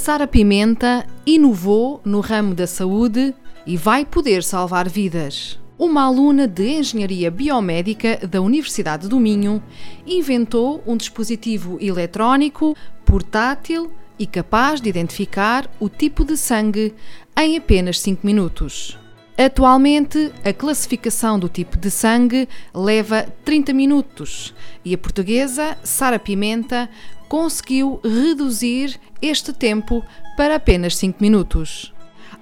Sara Pimenta inovou no ramo da saúde e vai poder salvar vidas. Uma aluna de Engenharia Biomédica da Universidade do Minho inventou um dispositivo eletrónico, portátil e capaz de identificar o tipo de sangue em apenas 5 minutos. Atualmente, a classificação do tipo de sangue leva 30 minutos e a portuguesa Sara Pimenta conseguiu reduzir este tempo para apenas 5 minutos.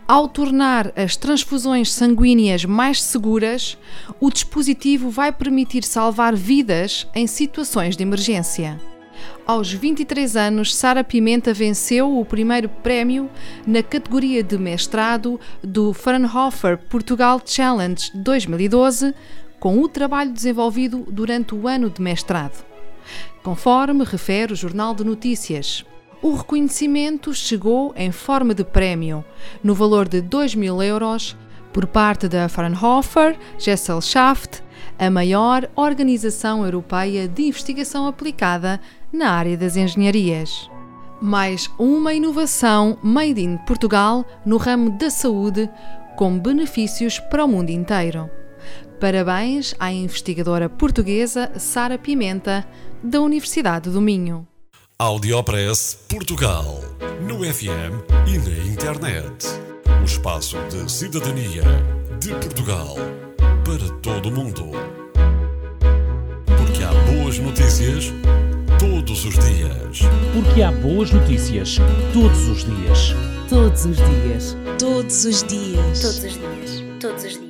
Ao tornar as transfusões sanguíneas mais seguras, o dispositivo vai permitir salvar vidas em situações de emergência. Aos 23 anos, Sara Pimenta venceu o primeiro prémio na categoria de mestrado do Fraunhofer Portugal Challenge 2012, com o trabalho desenvolvido durante o ano de mestrado. Conforme refere o Jornal de Notícias, o reconhecimento chegou em forma de prémio, no valor de 2 mil euros, por parte da Fraunhofer Gesellschaft, a maior organização europeia de investigação aplicada na área das engenharias. Mais uma inovação made in Portugal no ramo da saúde, com benefícios para o mundo inteiro. Parabéns à investigadora portuguesa Sara Pimenta, da Universidade do Minho. Audiopress Portugal. No FM e na internet. O espaço de cidadania de Portugal para todo o mundo. Porque há boas notícias todos os dias. Porque há boas notícias todos os dias. Todos os dias. Todos os dias. Todos os dias. Todos os dias.